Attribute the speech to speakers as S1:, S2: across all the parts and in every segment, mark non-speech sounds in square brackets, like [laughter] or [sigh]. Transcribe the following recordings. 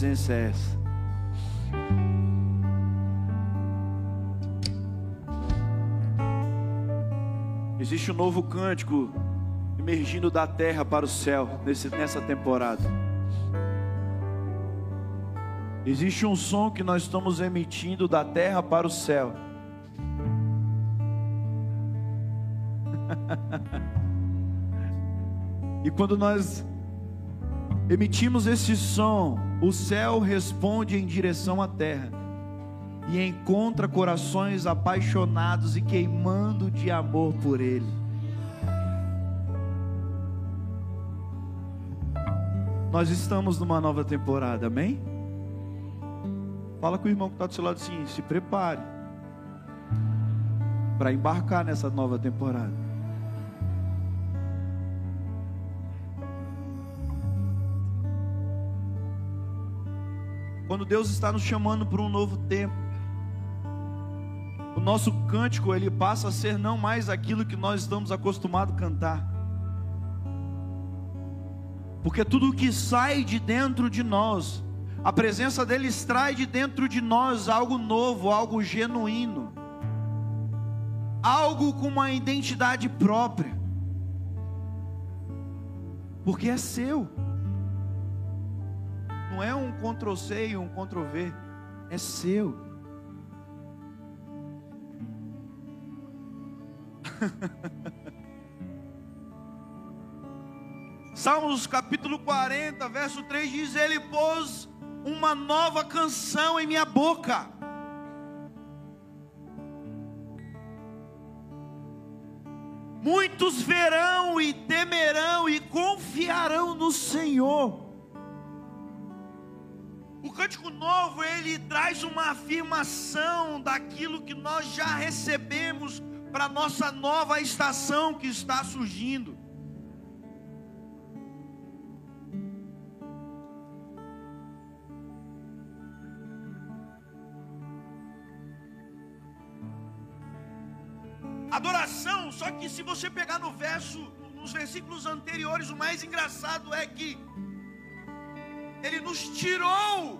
S1: Presença é essa? Existe um novo cântico emergindo da terra para o céu nesse, nessa temporada. Existe um som que nós estamos emitindo da terra para o céu. [laughs] e quando nós emitimos esse som, o céu responde em direção à terra e encontra corações apaixonados e queimando de amor por Ele. Nós estamos numa nova temporada, amém? Fala com o irmão que está do seu lado assim, se prepare para embarcar nessa nova temporada. Quando Deus está nos chamando para um novo tempo, o nosso cântico ele passa a ser não mais aquilo que nós estamos acostumados a cantar. Porque tudo que sai de dentro de nós, a presença dele extrai de dentro de nós algo novo, algo genuíno, algo com uma identidade própria. Porque é seu. Não é um Ctrl C e um Ctrl V. é seu. [laughs] Salmos capítulo 40, verso 3 diz: Ele pôs uma nova canção em minha boca. Muitos verão e temerão e confiarão no Senhor. O cântico novo, ele traz uma afirmação daquilo que nós já recebemos para nossa nova estação que está surgindo. Adoração, só que se você pegar no verso, nos versículos anteriores, o mais engraçado é que ele nos tirou,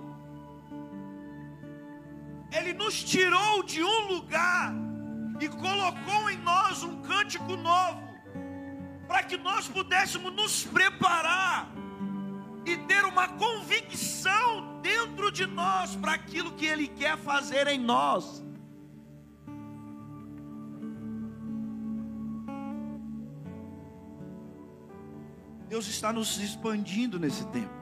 S1: Ele nos tirou de um lugar e colocou em nós um cântico novo, para que nós pudéssemos nos preparar e ter uma convicção dentro de nós para aquilo que Ele quer fazer em nós. Deus está nos expandindo nesse tempo.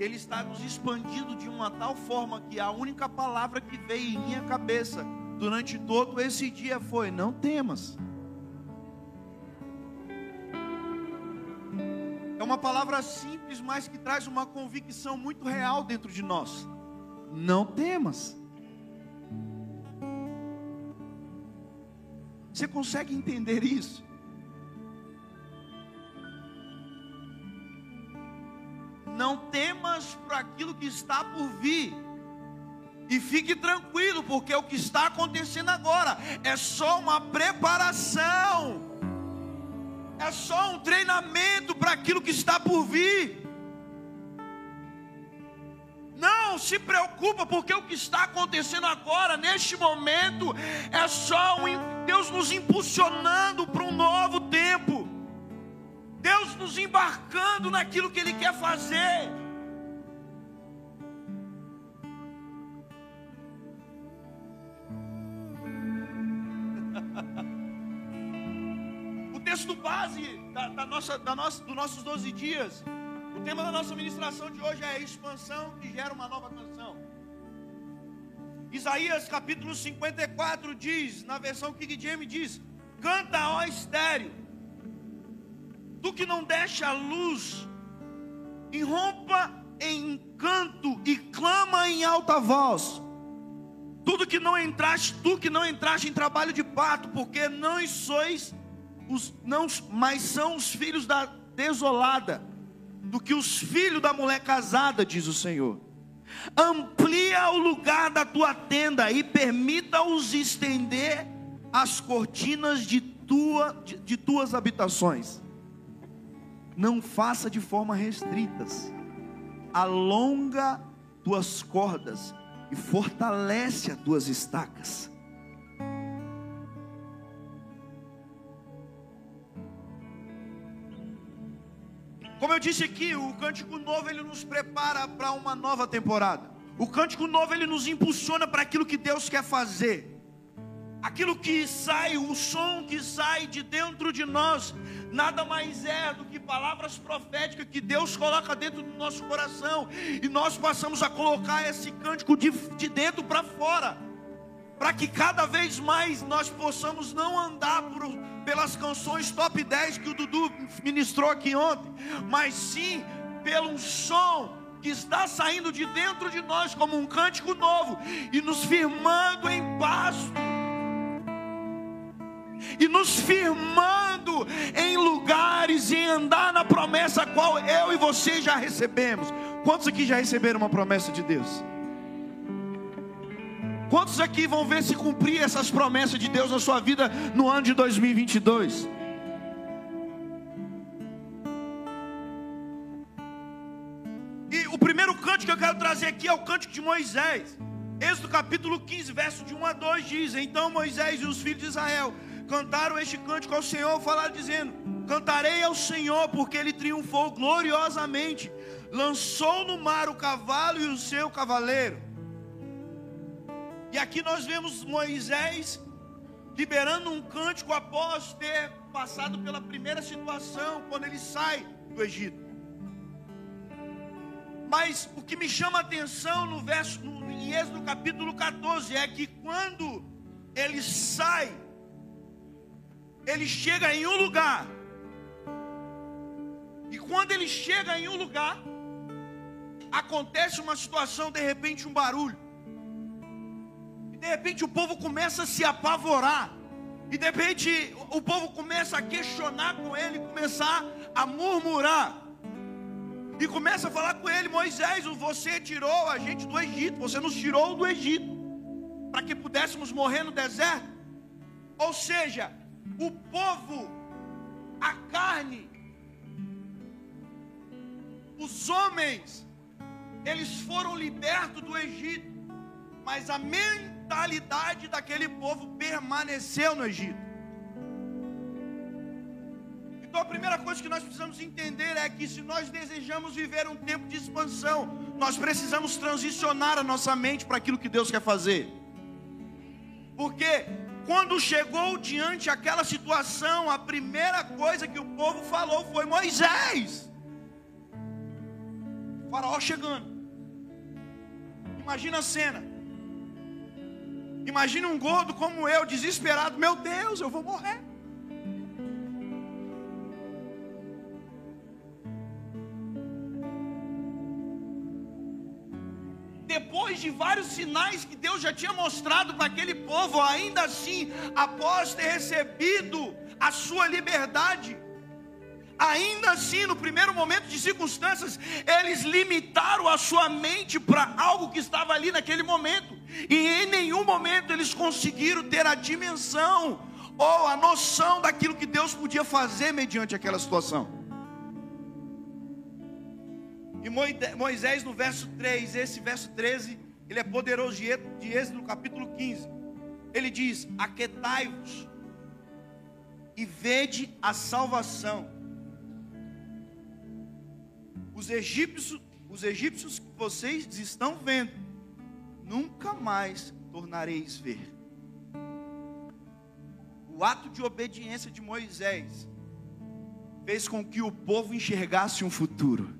S1: Ele está nos expandindo de uma tal forma que a única palavra que veio em minha cabeça durante todo esse dia foi: não temas. É uma palavra simples, mas que traz uma convicção muito real dentro de nós. Não temas. Você consegue entender isso? Não temas por aquilo que está por vir. E fique tranquilo, porque o que está acontecendo agora é só uma preparação, é só um treinamento para aquilo que está por vir. Não se preocupa, porque o que está acontecendo agora, neste momento, é só um, Deus nos impulsionando para um novo tempo. Deus nos embarcando naquilo que Ele quer fazer. [laughs] o texto base da, da nossa, da nossa, dos nossos 12 dias, o tema da nossa ministração de hoje é a expansão que gera uma nova canção. Isaías capítulo 54 diz, na versão King James diz: Canta, ó estéreo Tu que não deixa a luz, irrompa em canto e clama em alta voz. Tudo que não entraste, tu que não entraste em trabalho de parto, porque não sois os não, mas são os filhos da desolada, do que os filhos da mulher casada, diz o Senhor. Amplia o lugar da tua tenda e permita-os estender as cortinas de, tua, de, de tuas habitações não faça de forma restritas. Alonga tuas cordas e fortalece as tuas estacas. Como eu disse aqui, o cântico novo ele nos prepara para uma nova temporada. O cântico novo ele nos impulsiona para aquilo que Deus quer fazer. Aquilo que sai, o som que sai de dentro de nós, nada mais é do que palavras proféticas que Deus coloca dentro do nosso coração, e nós passamos a colocar esse cântico de, de dentro para fora, para que cada vez mais nós possamos não andar por, pelas canções top 10 que o Dudu ministrou aqui ontem, mas sim pelo som que está saindo de dentro de nós como um cântico novo e nos firmando em pasto e nos firmando em lugares e andar na promessa qual eu e você já recebemos. Quantos aqui já receberam uma promessa de Deus? Quantos aqui vão ver se cumprir essas promessas de Deus na sua vida no ano de 2022? E o primeiro cântico que eu quero trazer aqui é o cântico de Moisés. Êxodo capítulo 15, verso de 1 a 2 diz: Então Moisés e os filhos de Israel cantaram este cântico ao Senhor, falaram dizendo: Cantarei ao Senhor, porque ele triunfou gloriosamente. Lançou no mar o cavalo e o seu cavaleiro. E aqui nós vemos Moisés liberando um cântico após ter passado pela primeira situação, quando ele sai do Egito. Mas o que me chama a atenção no verso, no, em Êxodo capítulo 14, é que quando ele sai, ele chega em um lugar, e quando ele chega em um lugar, acontece uma situação, de repente um barulho, e de repente o povo começa a se apavorar, e de repente o povo começa a questionar com ele, começar a murmurar. E começa a falar com ele: Moisés, você tirou a gente do Egito, você nos tirou do Egito, para que pudéssemos morrer no deserto. Ou seja, o povo, a carne, os homens, eles foram libertos do Egito, mas a mentalidade daquele povo permaneceu no Egito. Então a primeira coisa que nós precisamos entender é que se nós desejamos viver um tempo de expansão, nós precisamos transicionar a nossa mente para aquilo que Deus quer fazer. Porque quando chegou diante aquela situação, a primeira coisa que o povo falou foi Moisés. O faraó chegando. Imagina a cena. Imagina um gordo como eu, desesperado, meu Deus, eu vou morrer. Depois de vários sinais que Deus já tinha mostrado para aquele povo, ainda assim, após ter recebido a sua liberdade, ainda assim, no primeiro momento de circunstâncias, eles limitaram a sua mente para algo que estava ali naquele momento, e em nenhum momento eles conseguiram ter a dimensão ou a noção daquilo que Deus podia fazer mediante aquela situação. E Moisés, no verso 3, esse verso 13, ele é poderoso de Êxodo, no capítulo 15. Ele diz: Aquetai-vos e vede a salvação. Os egípcios, os egípcios que vocês estão vendo, nunca mais tornareis ver. O ato de obediência de Moisés fez com que o povo enxergasse um futuro.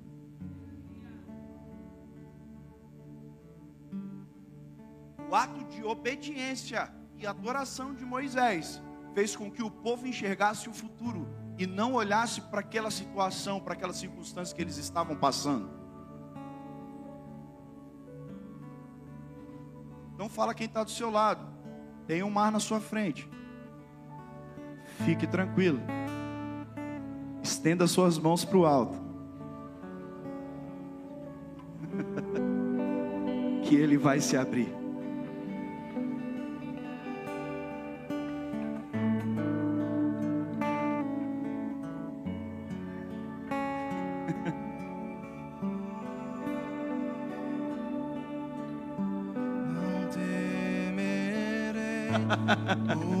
S1: O ato de obediência e adoração de Moisés fez com que o povo enxergasse o futuro e não olhasse para aquela situação, para aquela circunstância que eles estavam passando. Então fala quem está do seu lado. Tem um mar na sua frente. Fique tranquilo. Estenda suas mãos para o alto. [laughs] que ele vai se abrir. Ooh. [laughs]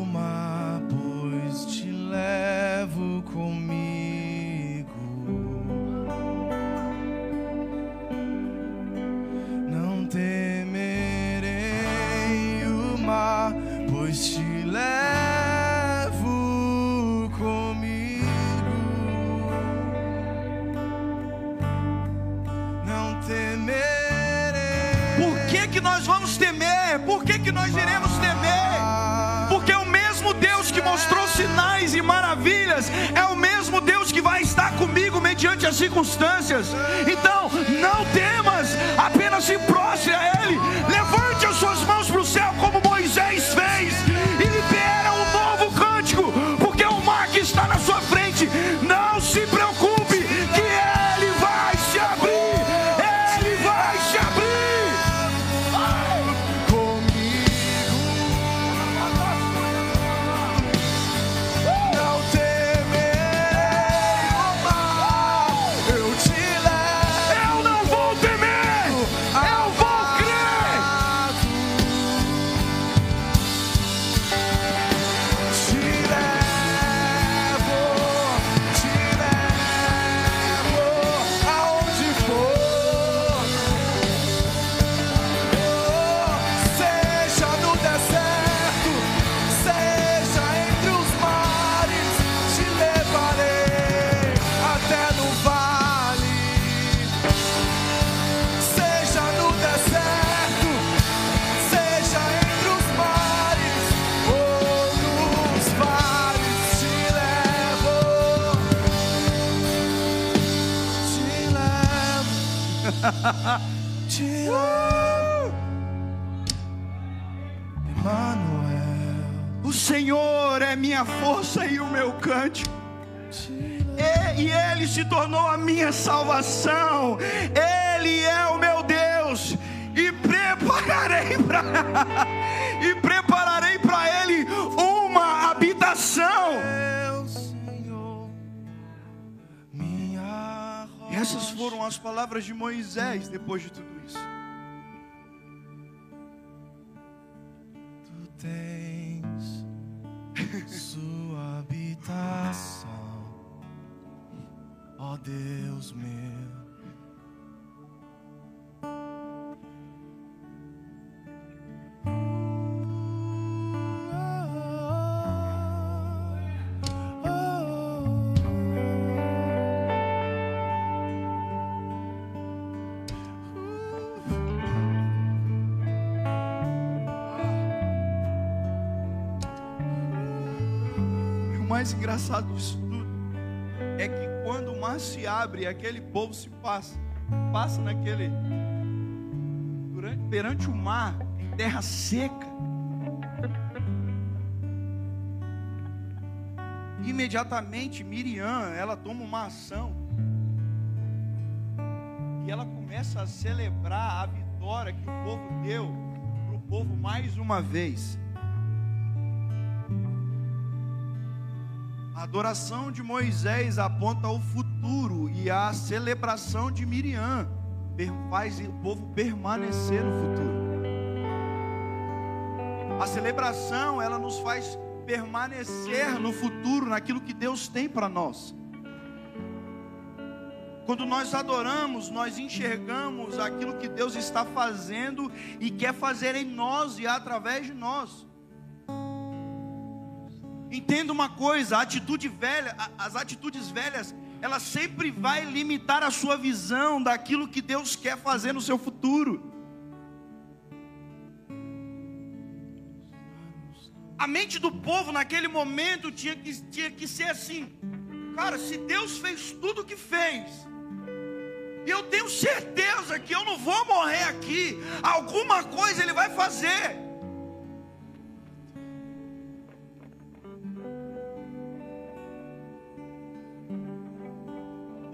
S1: mediante as circunstâncias. Então, não temas, apenas se prostre a O Senhor é minha força e o meu cântico. E, Ele se tornou a minha salvação. Ele é o meu Deus. E prepararei para [laughs] e prepararei para Ele uma habitação. Essas foram as palavras de Moisés depois de tudo isso.
S2: Tu tens sua habitação, ó Deus meu.
S1: Mais engraçado disso tudo é que quando o mar se abre, aquele povo se passa, passa naquele durante, perante o mar em terra seca. Imediatamente Miriam, ela toma uma ação e ela começa a celebrar a vitória que o povo deu para o povo mais uma vez. A adoração de Moisés aponta ao futuro e a celebração de Miriam faz o povo permanecer no futuro. A celebração, ela nos faz permanecer no futuro, naquilo que Deus tem para nós. Quando nós adoramos, nós enxergamos aquilo que Deus está fazendo e quer fazer em nós e através de nós. Entenda uma coisa, a atitude velha, as atitudes velhas, ela sempre vai limitar a sua visão daquilo que Deus quer fazer no seu futuro. A mente do povo naquele momento tinha que, tinha que ser assim: cara, se Deus fez tudo o que fez, eu tenho certeza que eu não vou morrer aqui, alguma coisa Ele vai fazer.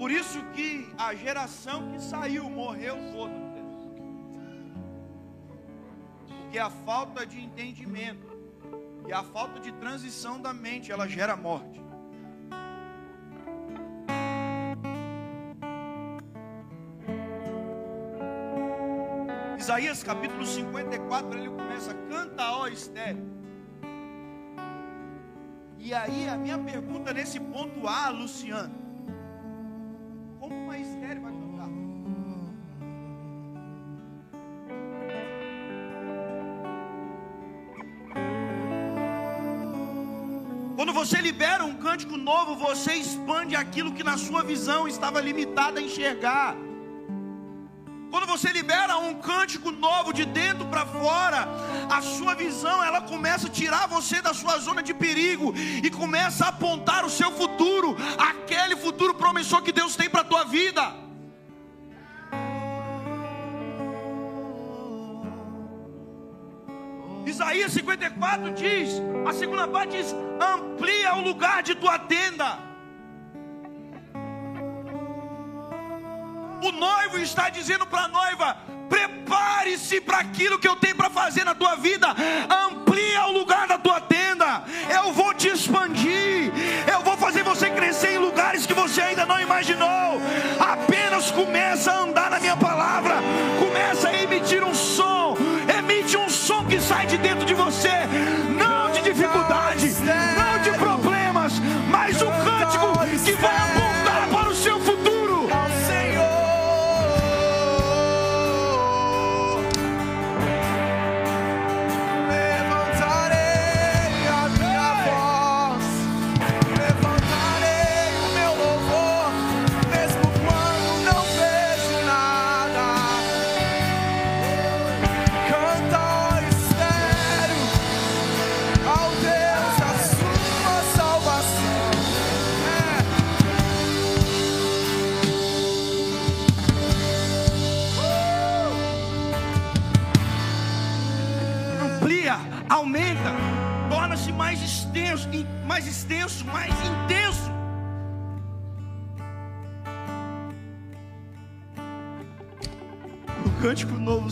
S1: Por isso que a geração que saiu morreu toda. Porque a falta de entendimento e a falta de transição da mente, ela gera morte. Isaías capítulo 54, ele começa, canta ó estéreo. E aí a minha pergunta nesse ponto A, Luciano, você libera um cântico novo, você expande aquilo que na sua visão estava limitado a enxergar. Quando você libera um cântico novo de dentro para fora, a sua visão ela começa a tirar você da sua zona de perigo e começa a apontar o seu futuro, aquele futuro promissor que Deus tem para a tua vida. Isaías 54 diz, a segunda parte diz: amplia o lugar de tua tenda. O noivo está dizendo para a noiva: prepare-se para aquilo que eu tenho para fazer na tua vida. Amplia o lugar da tua tenda. Eu vou te expandir. Eu vou fazer você crescer em lugares que você ainda não imaginou. Apenas começa a andar na minha palavra. Começa a emitir um som. Sai de dentro de você. Não de dificuldade, não de problemas, mas um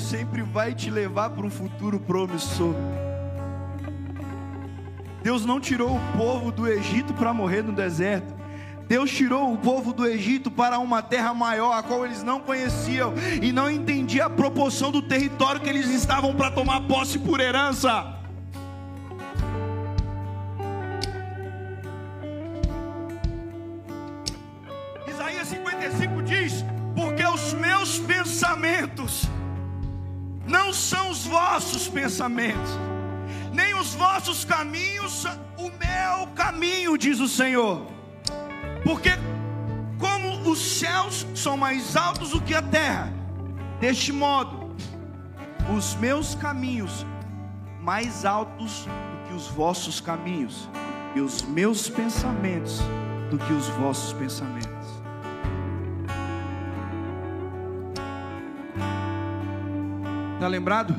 S1: sempre vai te levar para um futuro promissor. Deus não tirou o povo do Egito para morrer no deserto. Deus tirou o povo do Egito para uma terra maior, a qual eles não conheciam e não entendiam a proporção do território que eles estavam para tomar posse por herança. Isaías 55 diz: Porque os meus pensamentos não são os vossos pensamentos nem os vossos caminhos o meu caminho, diz o Senhor. Porque como os céus são mais altos do que a terra, deste modo, os meus caminhos mais altos do que os vossos caminhos, e os meus pensamentos do que os vossos pensamentos. Está lembrado?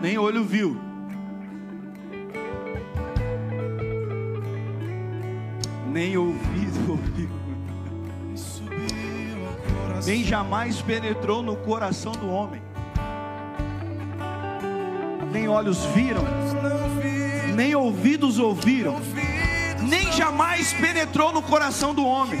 S1: Nem olho viu, nem ouvido [laughs] ouviu, nem jamais penetrou no coração do homem, nem olhos viram, nem ouvidos ouviram, nem jamais penetrou no coração do homem.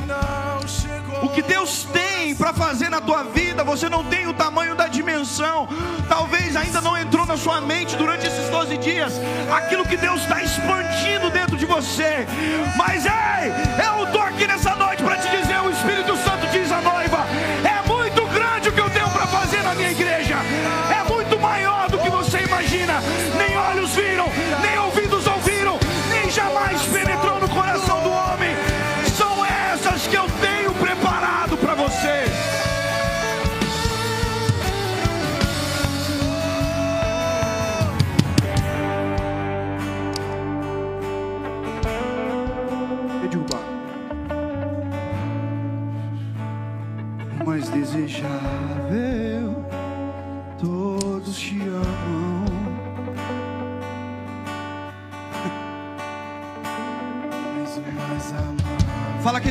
S1: O que Deus tem para fazer na tua vida, você não tem o tamanho da dimensão. Talvez ainda não entrou na sua mente durante esses 12 dias aquilo que Deus está expandindo dentro de você. Mas ei, eu estou aqui nessa noite para te dizer: o Espírito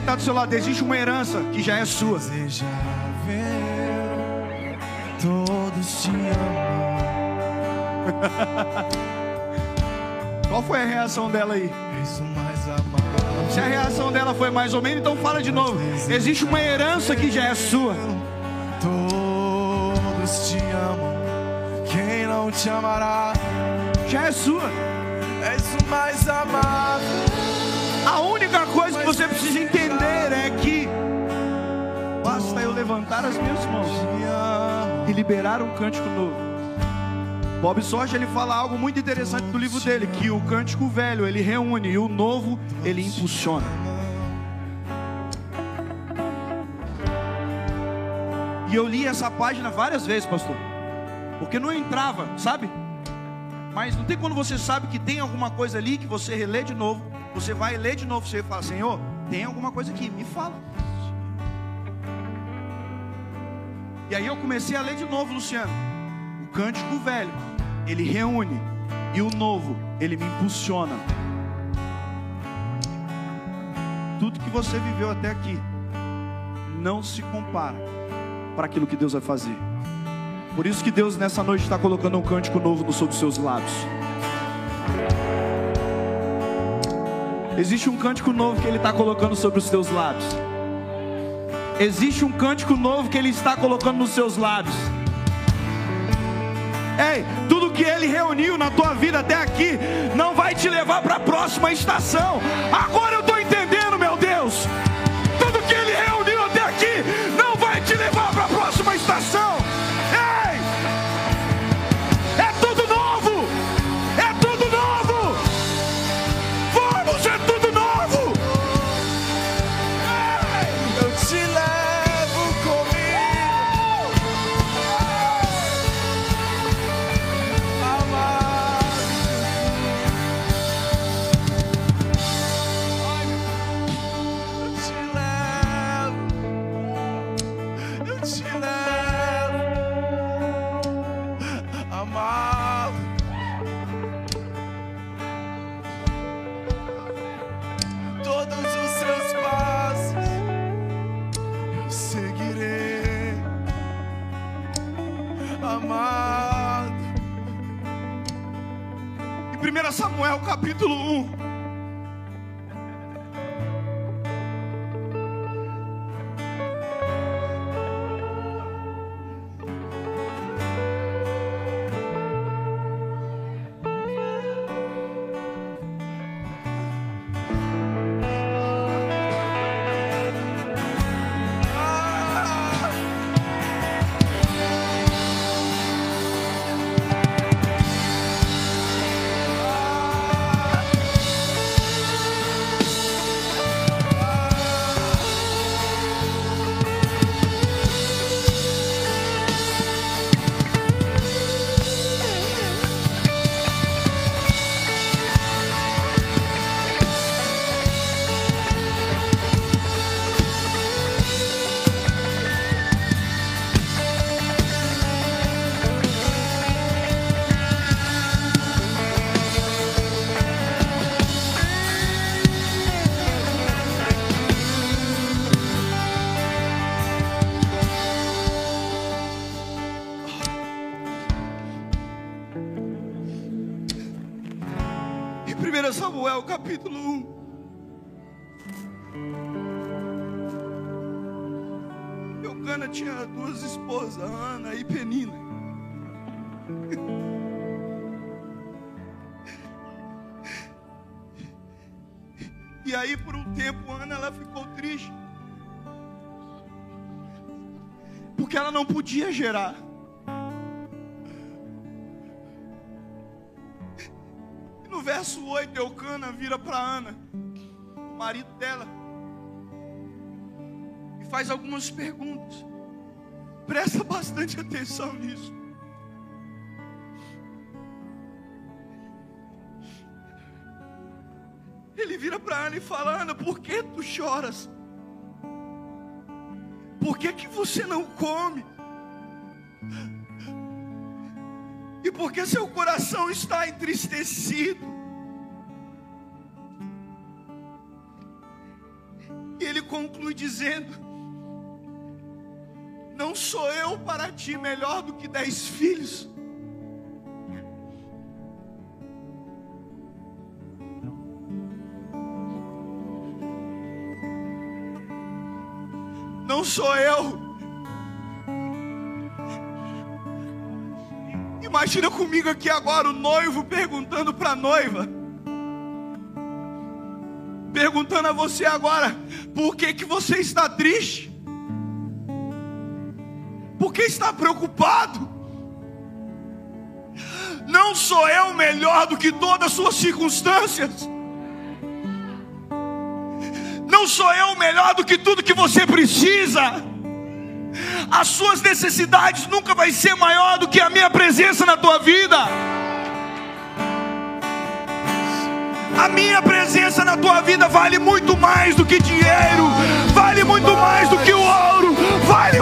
S1: está do seu lado, existe uma herança que já é sua.
S2: desejável, todos te amam. [laughs]
S1: Qual foi a reação dela aí? Se a reação dela foi mais ou menos, então fala de novo. Existe uma herança que já é sua.
S2: Todos te amam. Quem não te amará?
S1: Já é sua.
S2: És o mais amado.
S1: A única coisa você precisa entender é que basta eu levantar as minhas mãos e liberar um cântico novo. Bob Sorge ele fala algo muito interessante do livro dele, que o cântico velho ele reúne e o novo ele impulsiona. E eu li essa página várias vezes, pastor, porque não entrava, sabe? Mas não tem quando você sabe que tem alguma coisa ali que você relê de novo, você vai ler de novo, você fala, Senhor, tem alguma coisa aqui, me fala. E aí eu comecei a ler de novo, Luciano. O cântico velho, ele reúne, e o novo, ele me impulsiona. Tudo que você viveu até aqui não se compara para aquilo que Deus vai fazer. Por isso que Deus nessa noite está colocando um cântico novo no sobre seus lábios. Existe um cântico novo que Ele está colocando sobre os teus lábios. Existe um cântico novo que Ele está colocando nos seus lábios. Ei, tudo que Ele reuniu na tua vida até aqui não vai te levar para a próxima estação. Agora eu estou entendendo, meu Deus. Em 1 Samuel capítulo 1. E aí por um tempo Ana ela ficou triste. Porque ela não podia gerar. E no verso 8, Eucana vira para Ana, o marido dela, e faz algumas perguntas. Presta bastante atenção nisso. Para Ana e fala: Ana, por que tu choras? Por que, que você não come? E por que seu coração está entristecido? E ele conclui dizendo: Não sou eu para ti melhor do que dez filhos. Não sou eu. Imagina comigo aqui agora o noivo perguntando para a noiva. Perguntando a você agora, por que que você está triste? Por que está preocupado? Não sou eu melhor do que todas as suas circunstâncias? Não sou eu melhor do que tudo que você precisa? As suas necessidades nunca vai ser maior do que a minha presença na tua vida. A minha presença na tua vida vale muito mais do que dinheiro, vale muito mais do que o ouro, vale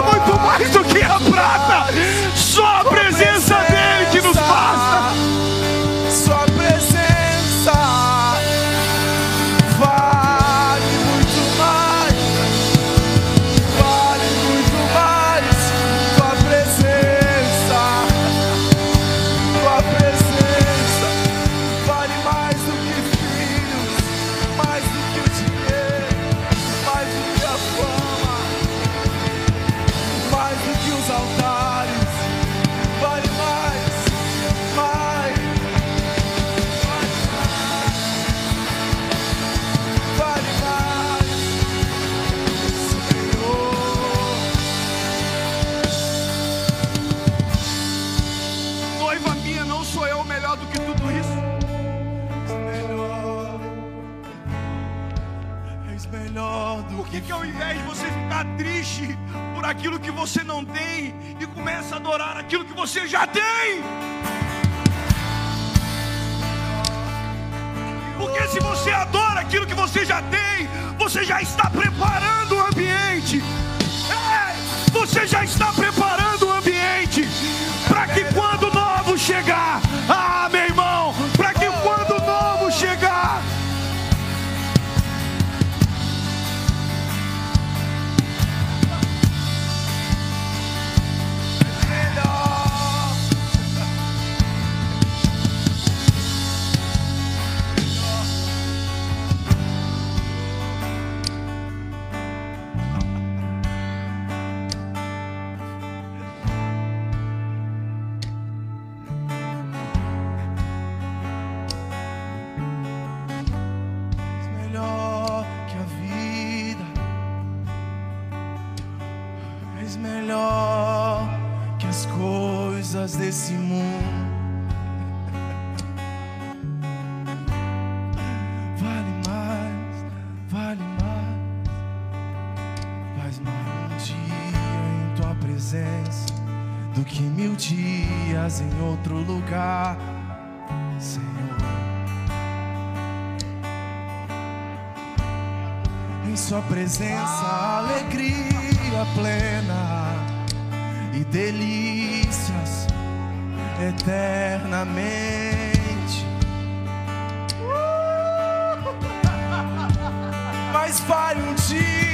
S2: és melhor
S1: que
S2: as coisas desse mundo. Vale mais, vale mais. Faz mais um dia em tua presença do que mil dias em outro lugar. Senhor. Em Sua presença, alegria plena e delícias eternamente. Mas vale um dia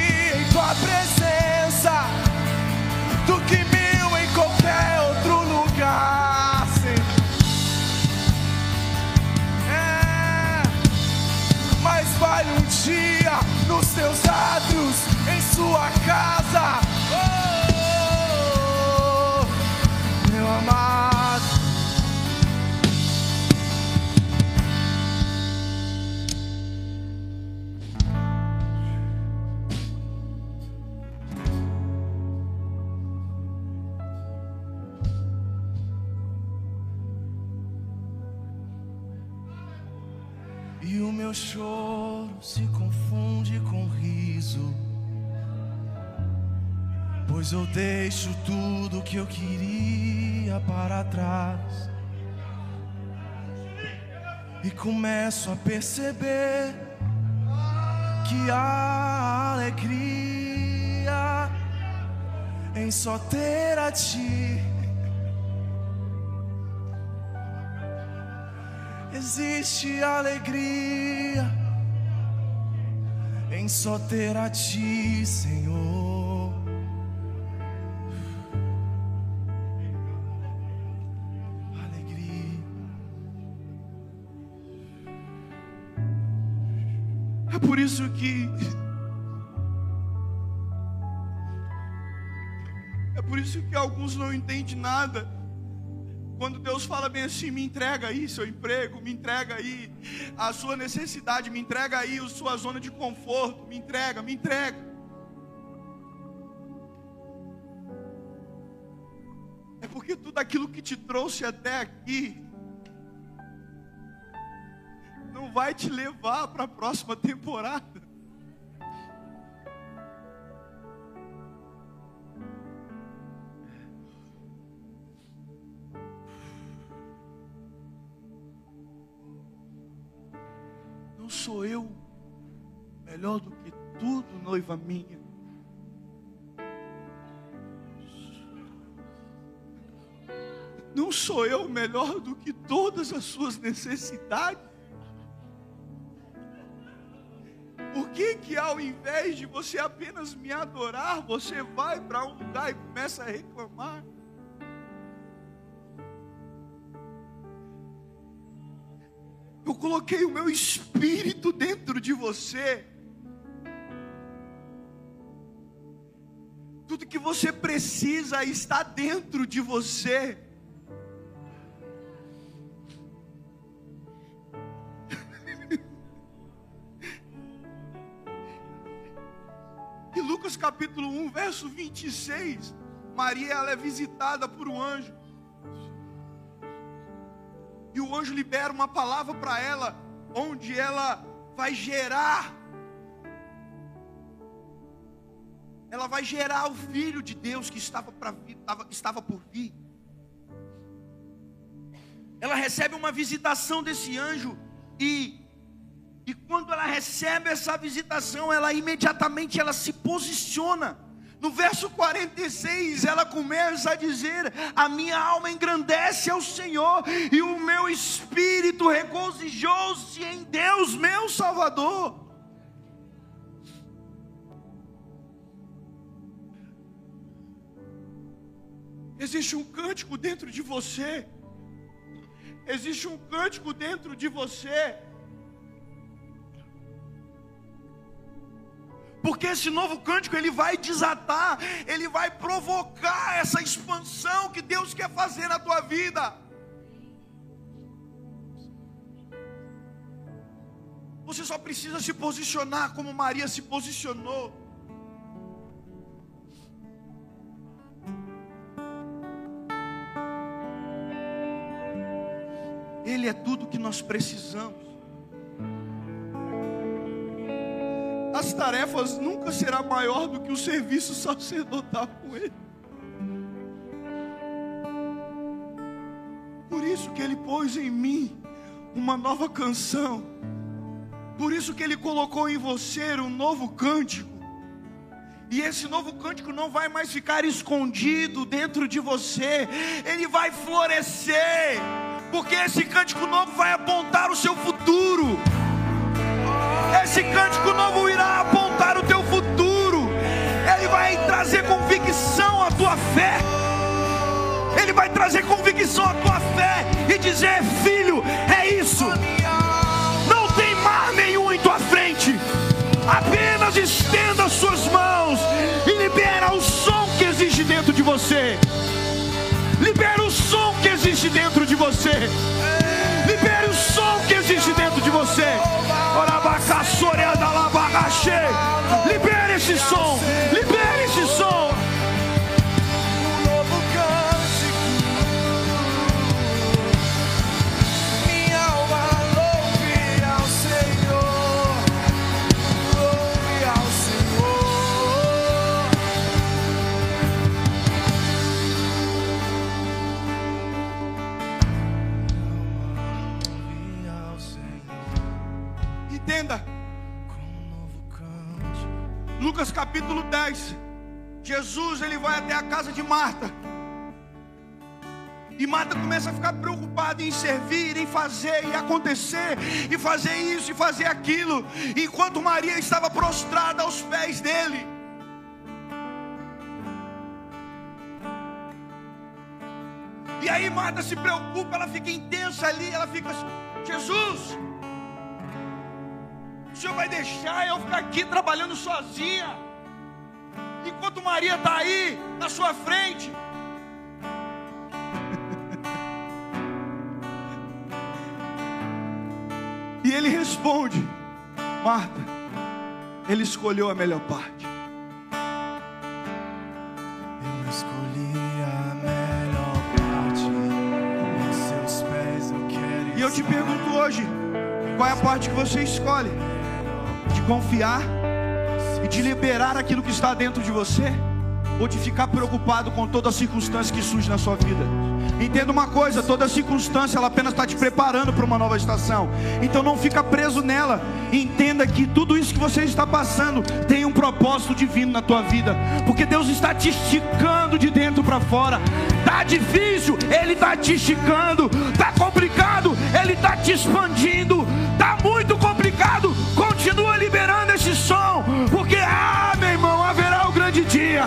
S2: deixo tudo que eu queria para trás. E começo a perceber que há alegria em só ter a ti. Existe alegria em só ter a ti, Senhor.
S1: Isso que. É por isso que alguns não entendem nada. Quando Deus fala bem assim, me entrega aí seu emprego, me entrega aí a sua necessidade, me entrega aí a sua zona de conforto, me entrega, me entrega. É porque tudo aquilo que te trouxe até aqui vai te levar para a próxima temporada. Não sou eu melhor do que tudo, noiva minha. Não sou eu melhor do que todas as suas necessidades. Que que ao invés de você apenas me adorar, você vai para um lugar e começa a reclamar? Eu coloquei o meu espírito dentro de você. Tudo que você precisa está dentro de você. Capítulo 1, verso 26, Maria ela é visitada por um anjo. E o anjo libera uma palavra para ela, onde ela vai gerar. Ela vai gerar o filho de Deus que estava, pra estava, estava por vir. Ela recebe uma visitação desse anjo e e quando ela recebe essa visitação, ela imediatamente ela se posiciona. No verso 46, ela começa a dizer: A minha alma engrandece ao Senhor, e o meu espírito regozijou-se em Deus, meu Salvador. Existe um cântico dentro de você, existe um cântico dentro de você. Porque esse novo cântico ele vai desatar, ele vai provocar essa expansão que Deus quer fazer na tua vida. Você só precisa se posicionar como Maria se posicionou. Ele é tudo que nós precisamos. As tarefas nunca será maior do que o serviço sacerdotal com Ele. Por isso que Ele pôs em mim uma nova canção. Por isso que Ele colocou em você um novo cântico. E esse novo cântico não vai mais ficar escondido dentro de você, ele vai florescer, porque esse cântico novo vai apontar o seu futuro. Esse cântico novo irá apontar o teu futuro. Ele vai trazer convicção à tua fé. Ele vai trazer convicção à tua fé e dizer: Filho, é isso. Não tem mar nenhum em tua frente. Apenas estenda as suas mãos e libera o som que existe dentro de você. Libera o som que existe dentro de você. Libere o som que existe dentro de você. Libere esse som. Lucas capítulo 10. Jesus ele vai até a casa de Marta. E Marta começa a ficar preocupada em servir, em fazer e acontecer, e fazer isso e fazer aquilo, enquanto Maria estava prostrada aos pés dele. E aí Marta se preocupa, ela fica intensa ali, ela fica assim, Jesus, o senhor vai deixar eu ficar aqui trabalhando sozinha, enquanto Maria está aí na sua frente. [laughs] E ele responde: Marta, ele escolheu a melhor parte.
S2: Eu escolhi a melhor parte. Seus pés eu quero
S1: E eu te pergunto hoje: qual é a parte que você escolhe? De confiar e de liberar aquilo que está dentro de você? Ou de ficar preocupado com toda circunstância que surge na sua vida? Entenda uma coisa, toda circunstância ela apenas está te preparando para uma nova estação. Então não fica preso nela. Entenda que tudo isso que você está passando tem um propósito divino na tua vida, porque Deus está te esticando de dentro para fora. Tá difícil, Ele está te esticando. Tá complicado, Ele está te expandindo. Tá muito complicado, continua liberando esse som, porque ah, meu irmão, haverá o grande dia,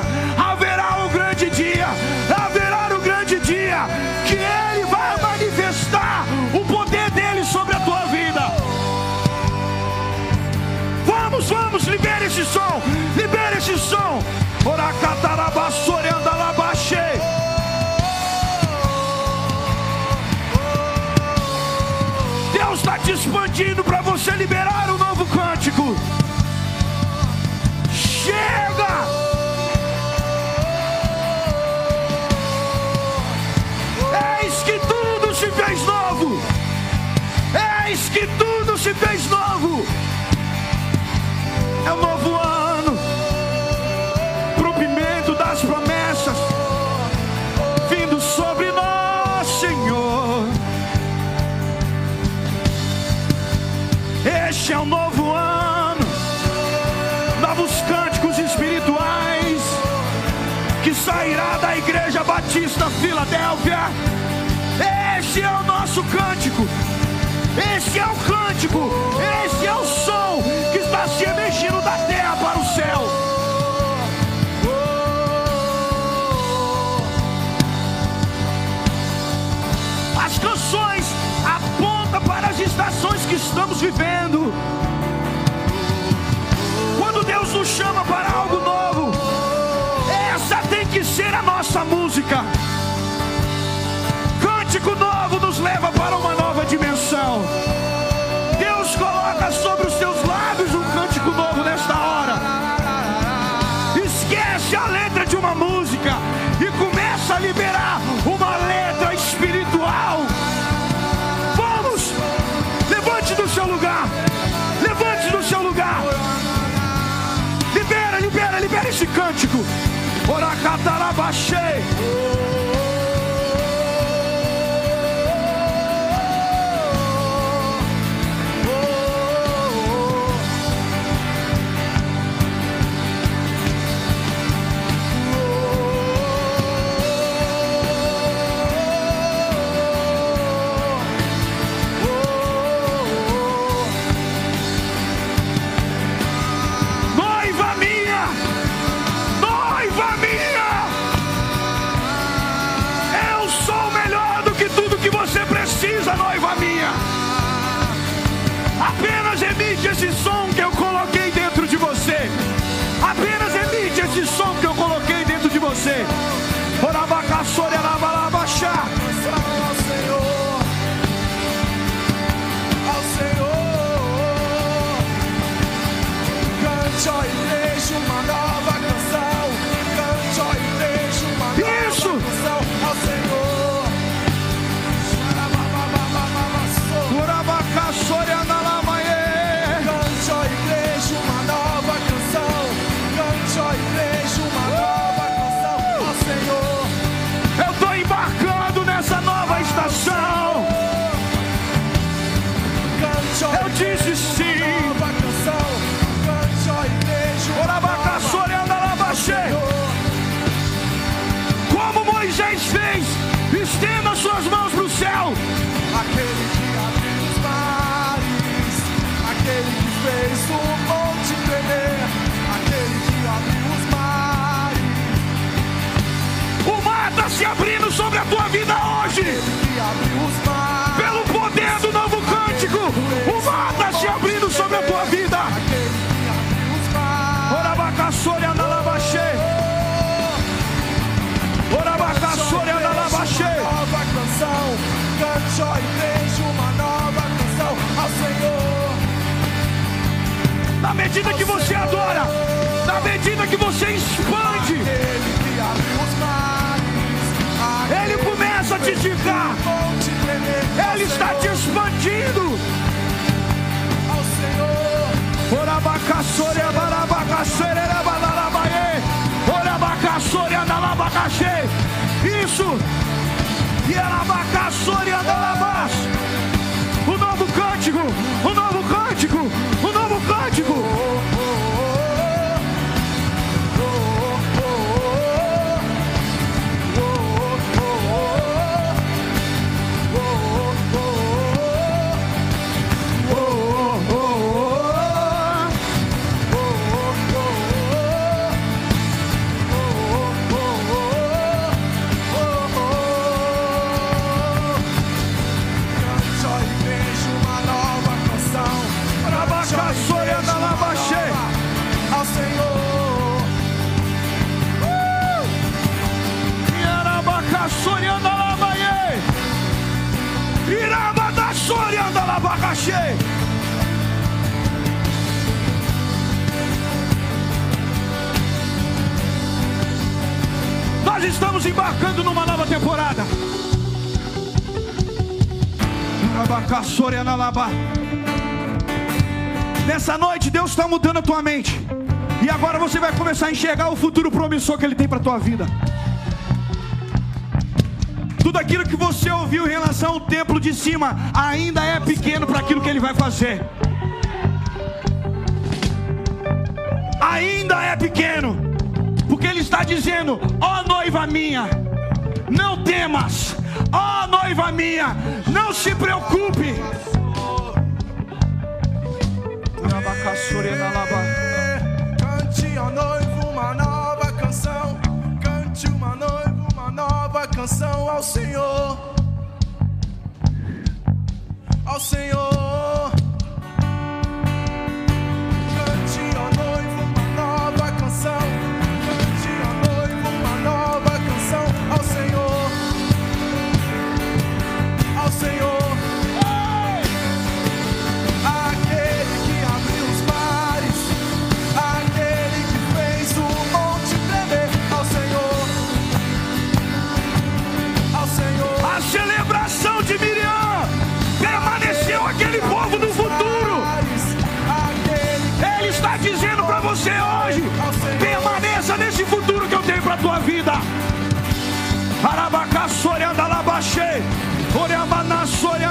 S1: novo. É um novo ano. Cumprimento das promessas vindo sobre nós, Senhor. Este é um novo ano. Novos cânticos espirituais que sairá da Igreja Batista Filadélfia. Este é o nosso cântico. Este é o cântico. Este é o som que está se emergindo da terra para o céu. As canções apontam para as estações que estamos vivendo. Quando Deus nos chama para algo novo, essa tem que ser a nossa música. Cântico novo coração. Deus coloca sobre os seus lábios um cântico novo nesta hora. Esquece a letra de uma música e começa a liberar uma letra espiritual. Vamos! Levante do seu lugar. Levante do seu lugar. Libera, libera, libera esse cântico. Oracatarabachei. Emite esse som que eu coloquei dentro de você. Apenas emite esse som que eu coloquei dentro de você. Orabacaçore, medida que você adora, na medida que você expande, ele começa a te
S2: tremer,
S1: Ele está te expandindo. abarabacaçore, abalarabaê. Orabacaçore, andalabacaxê. Isso. E. O novo cântico, o novo cântico, o estamos embarcando numa nova temporada. Nessa noite, Deus está mudando a tua mente. E agora você vai começar a enxergar o futuro promissor que Ele tem para tua vida. Tudo aquilo que você ouviu em relação ao templo de cima ainda é pequeno para aquilo que Ele vai fazer. Ainda é pequeno, porque Ele está dizendo: Ó noiva minha, não temas, ó noiva minha, não se preocupe.
S2: Cante, ó noivo, uma nova canção. Cante uma noiva, uma nova canção ao Senhor. Ao Senhor. sorianda labaxê,
S1: oreabana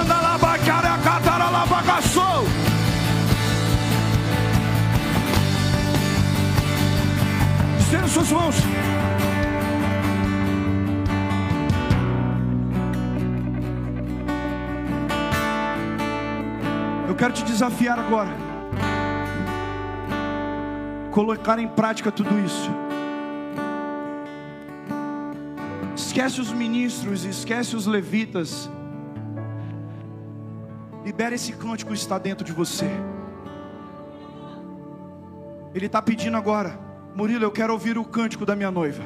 S1: lá labacara catara labagaçou. Estenda
S3: suas mãos. Eu quero te desafiar agora. Colocar em prática tudo isso. Esquece os ministros, esquece os levitas. Libera esse cântico que está dentro de você. Ele está pedindo agora, Murilo, eu quero ouvir o cântico da minha noiva.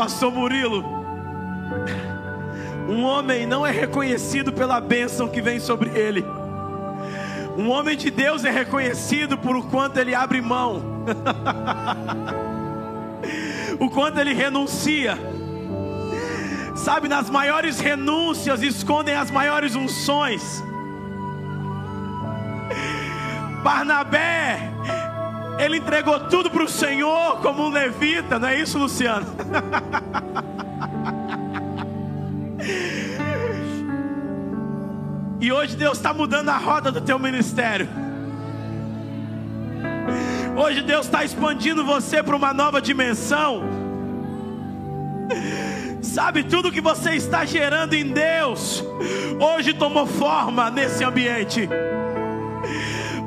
S3: Pastor Murilo, um homem não é reconhecido pela bênção que vem sobre ele. Um homem de Deus é reconhecido por o quanto ele abre mão, [laughs] o quanto ele renuncia. Sabe, nas maiores renúncias escondem as maiores unções. Barnabé, ele entregou tudo para o Senhor como um levita, não é isso, Luciano? E hoje Deus está mudando a roda do teu ministério. Hoje Deus está expandindo você para uma nova dimensão. Sabe, tudo que você está gerando em Deus, hoje tomou forma nesse ambiente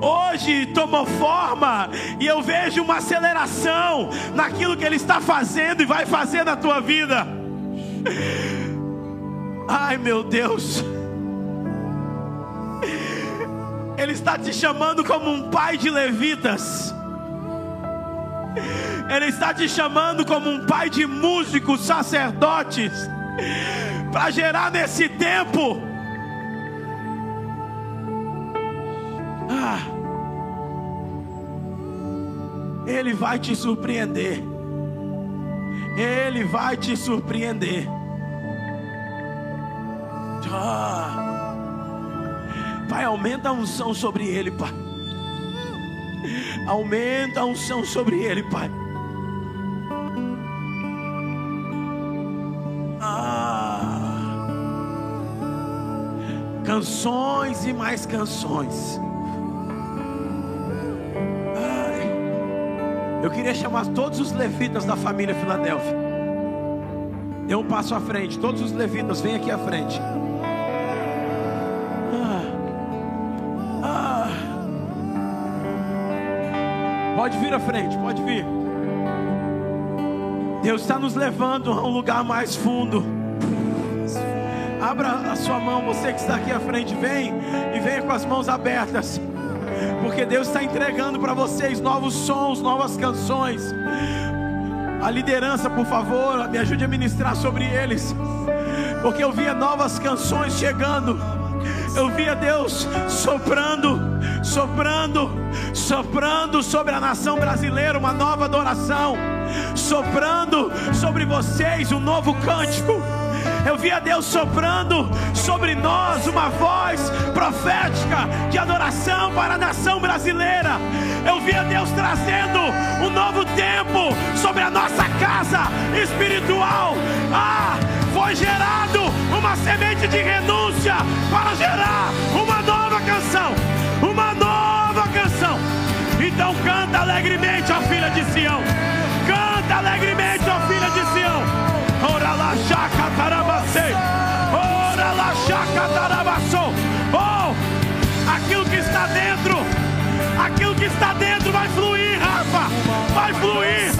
S3: hoje tomou forma e eu vejo uma aceleração naquilo que Ele está fazendo e vai fazer na tua vida. Ai meu Deus, Ele está te chamando como um pai de levitas. Ele está te chamando como um pai de músicos, sacerdotes, para gerar nesse tempo. Ah, ele vai te surpreender. Ele vai te surpreender. Ah. Pai, aumenta a unção sobre ele, Pai. Aumenta a unção sobre ele, Pai. Ah. Canções e mais canções. Eu queria chamar todos os levitas da família Filadélfia. Dê um passo à frente. Todos os levitas, vem aqui à frente. Ah. Ah. Pode vir à frente, pode vir. Deus está nos levando a um lugar mais fundo. Abra a sua mão, você que está aqui à frente, vem e venha com as mãos abertas. Porque Deus está entregando para vocês novos sons, novas canções. A liderança, por favor, me ajude a ministrar sobre eles. Porque eu via novas canções chegando. Eu via Deus soprando, soprando, soprando sobre a nação brasileira uma nova adoração, soprando sobre vocês um novo cântico. Eu via Deus soprando sobre nós uma voz profética de adoração para a nação brasileira. Eu via Deus trazendo um novo tempo sobre a nossa casa espiritual. Ah, foi gerado uma semente de renúncia para gerar uma nova canção, uma nova canção. Então canta alegremente, ó filha de Sião. Canta alegremente, Ora. Ora. Oh, aquilo que está dentro, aquilo que está dentro vai fluir, Rafa. Vai fluir.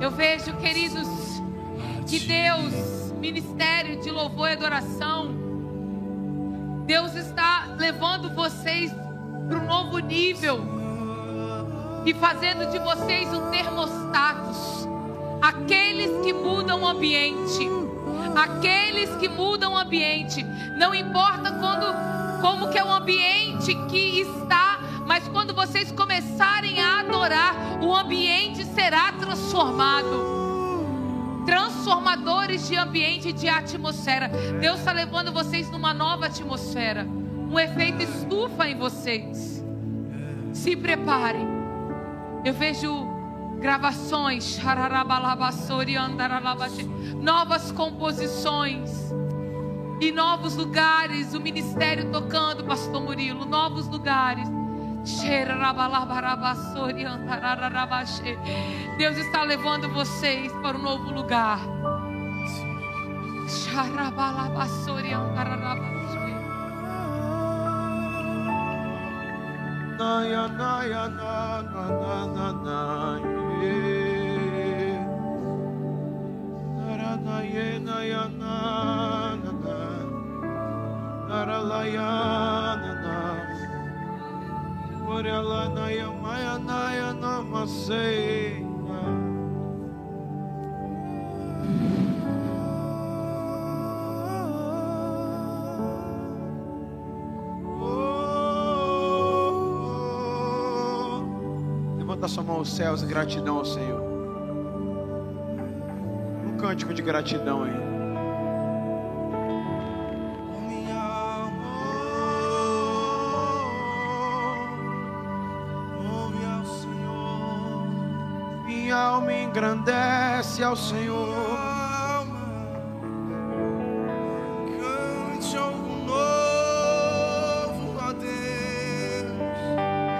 S4: Eu vejo, queridos, que Deus, ministério de louvor e adoração, Deus está levando vocês para um novo nível e fazendo de vocês um termostatos, aqueles que mudam o ambiente, aqueles que mudam o ambiente, não importa quando, como que é o ambiente que está, mas quando vocês começarem a adorar, o ambiente será transformado transformadores de ambiente e de atmosfera. Deus está levando vocês numa nova atmosfera, um efeito estufa em vocês. Se preparem. Eu vejo gravações, novas composições e novos lugares. O ministério tocando, Pastor Murilo, novos lugares. Deus está levando vocês para um novo lugar.
S3: Naya, naya, na, na, na, na, na, na, na, Levanta sua mão aos céus em gratidão ao Senhor. Um cântico de gratidão aí. Engrandece ao Senhor.
S2: Cante algo novo a Deus.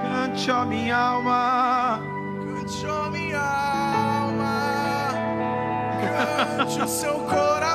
S3: Cante a minha alma.
S2: Cante a minha alma, cante o seu coração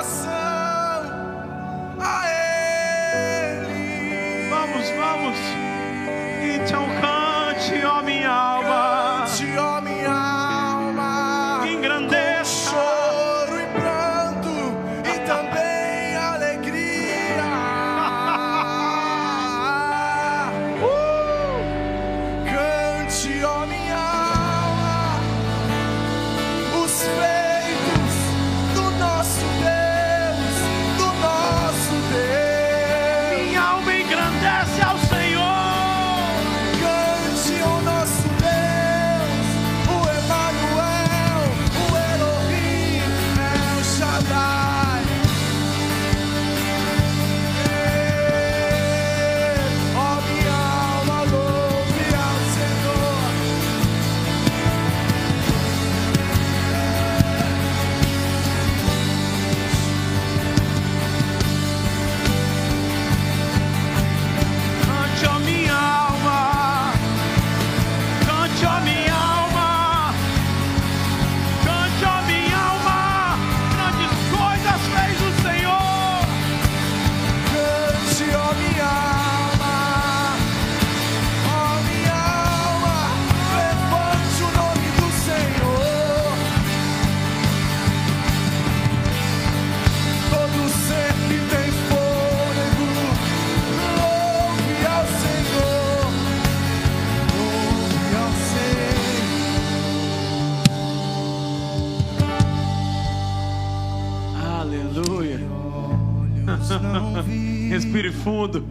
S2: fundo.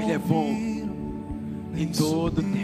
S2: Ele é bom em todo tempo.